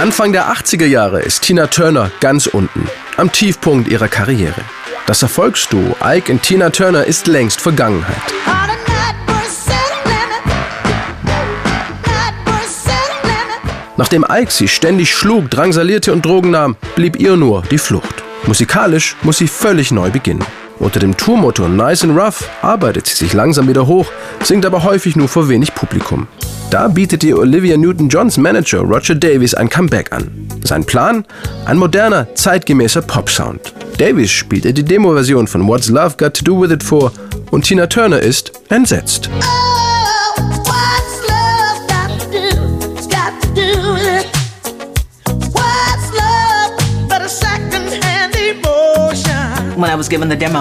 Anfang der 80er Jahre ist Tina Turner ganz unten, am Tiefpunkt ihrer Karriere. Das Erfolgsduo Ike und Tina Turner ist längst Vergangenheit. Nachdem Ike sie ständig schlug, drangsalierte und Drogen nahm, blieb ihr nur die Flucht. Musikalisch muss sie völlig neu beginnen. Unter dem Tourmotto Nice and Rough arbeitet sie sich langsam wieder hoch, singt aber häufig nur vor wenig Publikum. Da bietet ihr Olivia Newton-Johns Manager Roger Davies ein Comeback an. Sein Plan? Ein moderner, zeitgemäßer Pop-Sound. Davies spielte die Demo-Version von What's Love Got to Do With It vor und Tina Turner ist entsetzt.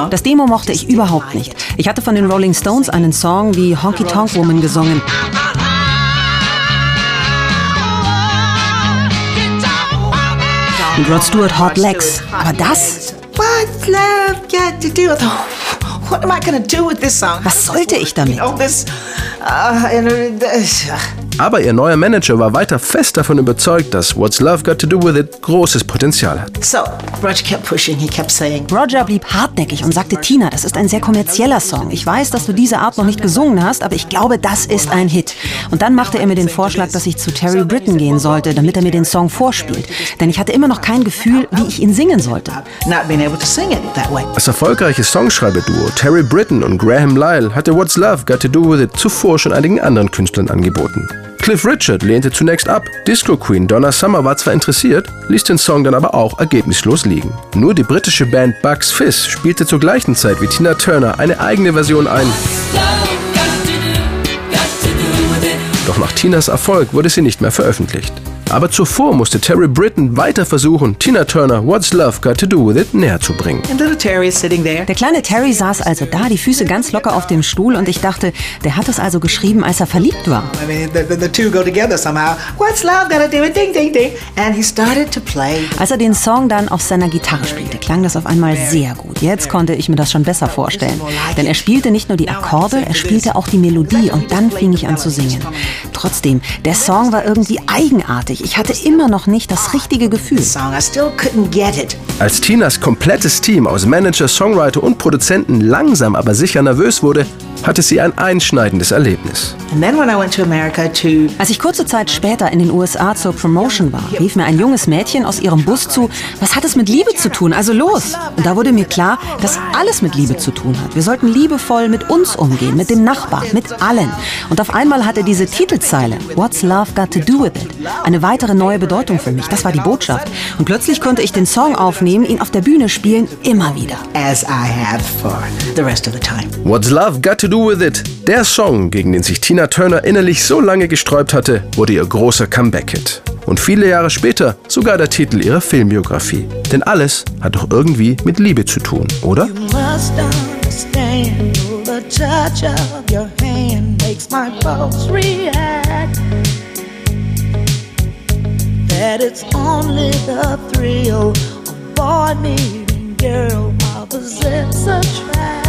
Das Demo mochte ich überhaupt nicht. Ich hatte von den Rolling Stones einen Song wie Honky Tonk Woman gesungen. Und Rod Stewart Hot Legs. Aber das? What's love got to do with... What am I gonna do with this song? Was sollte ich damit? Aber ihr neuer Manager war weiter fest davon überzeugt, dass What's Love Got to Do With It großes Potenzial hat. So, Roger kept pushing, he kept saying. Roger blieb hartnäckig und sagte, Tina, das ist ein sehr kommerzieller Song. Ich weiß, dass du diese Art noch nicht gesungen hast, aber ich glaube, das ist ein Hit. Und dann machte er mir den Vorschlag, dass ich zu Terry Britton gehen sollte, damit er mir den Song vorspielt. Denn ich hatte immer noch kein Gefühl, wie ich ihn singen sollte. Das erfolgreiche Songschreiberduo Terry Britton und Graham Lyle hatte What's Love Got to Do With It zuvor schon einigen anderen Künstlern angeboten. Cliff Richard lehnte zunächst ab. Disco Queen Donna Summer war zwar interessiert, ließ den Song dann aber auch ergebnislos liegen. Nur die britische Band Bugs Fizz spielte zur gleichen Zeit wie Tina Turner eine eigene Version ein. Doch nach Tinas Erfolg wurde sie nicht mehr veröffentlicht. Aber zuvor musste Terry Britton weiter versuchen, Tina Turner What's Love Got to Do With It näher zu bringen. Der kleine Terry saß also da, die Füße ganz locker auf dem Stuhl und ich dachte, der hat es also geschrieben, als er verliebt war. Als er den Song dann auf seiner Gitarre spielte, klang das auf einmal sehr gut. Jetzt konnte ich mir das schon besser vorstellen. Denn er spielte nicht nur die Akkorde, er spielte auch die Melodie und dann fing ich an zu singen. Trotzdem, der Song war irgendwie eigenartig ich hatte immer noch nicht das richtige Gefühl. Als Tinas komplettes Team aus Manager, Songwriter und Produzenten langsam aber sicher nervös wurde, hatte sie ein einschneidendes Erlebnis. Als ich kurze Zeit später in den USA zur Promotion war, rief mir ein junges Mädchen aus ihrem Bus zu, was hat es mit Liebe zu tun? Also los! Und da wurde mir klar, dass alles mit Liebe zu tun hat. Wir sollten liebevoll mit uns umgehen, mit dem Nachbarn, mit allen. Und auf einmal hatte diese Titelzeile, What's Love Got to Do With It, eine weitere neue Bedeutung für mich. Das war die Botschaft. Und plötzlich konnte ich den Song aufnehmen, ihn auf der Bühne spielen, immer wieder. As I have for the rest of the time. What's Love Got to Do With It? Der Song, gegen den sich Tina Turner innerlich so lange gesträubt hatte, wurde ihr großer Comeback-Hit. Und viele Jahre später sogar der Titel ihrer Filmbiografie. Denn alles hat doch irgendwie mit Liebe zu tun, oder? that it's only the thrill of boy meeting girl opposites attract.